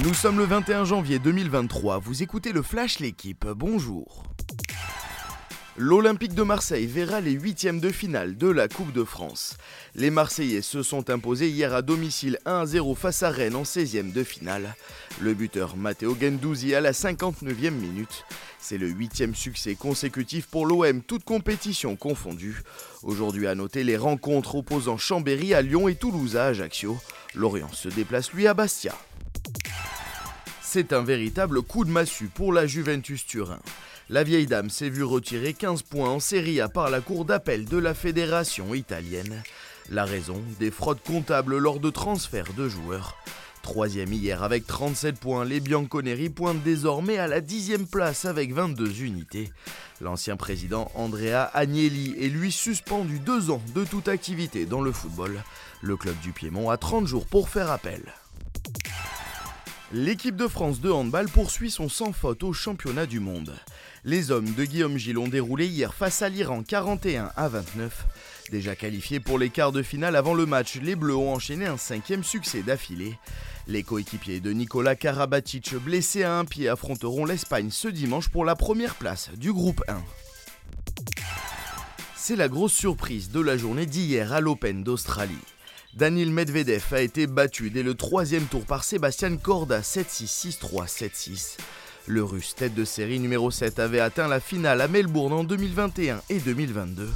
Nous sommes le 21 janvier 2023, vous écoutez le Flash L'équipe, bonjour. L'Olympique de Marseille verra les huitièmes de finale de la Coupe de France. Les Marseillais se sont imposés hier à domicile 1-0 face à Rennes en 16e de finale. Le buteur Matteo Gendouzi à la 59e minute. C'est le huitième succès consécutif pour l'OM, toute compétition confondue. Aujourd'hui à noter les rencontres opposant Chambéry à Lyon et Toulouse à Ajaccio. Lorient se déplace lui à Bastia. C'est un véritable coup de massue pour la Juventus Turin. La vieille dame s'est vue retirer 15 points en Serie A par la cour d'appel de la fédération italienne. La raison Des fraudes comptables lors de transferts de joueurs. Troisième hier avec 37 points, les Bianconeri pointent désormais à la dixième place avec 22 unités. L'ancien président Andrea Agnelli est lui suspendu deux ans de toute activité dans le football. Le club du Piémont a 30 jours pour faire appel. L'équipe de France de handball poursuit son sans faute au championnat du monde. Les hommes de Guillaume Gilles ont déroulé hier face à l'Iran 41 à 29. Déjà qualifiés pour les quarts de finale avant le match, les Bleus ont enchaîné un cinquième succès d'affilée. Les coéquipiers de Nicolas Karabatic, blessés à un pied, affronteront l'Espagne ce dimanche pour la première place du groupe 1. C'est la grosse surprise de la journée d'hier à l'Open d'Australie. Daniel Medvedev a été battu dès le troisième tour par Sébastien Corda 7-6, 6-3, 7-6. Le russe tête de série numéro 7 avait atteint la finale à Melbourne en 2021 et 2022.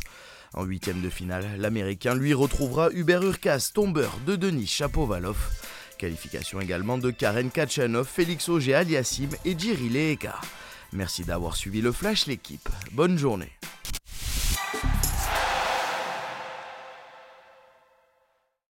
En huitième de finale, l'Américain lui retrouvera Hubert Urkas, tombeur de Denis Chapovalov. Qualification également de Karen Kachanov, Félix Auger Aliassim et Jiri Leeka. Merci d'avoir suivi le Flash l'équipe. Bonne journée.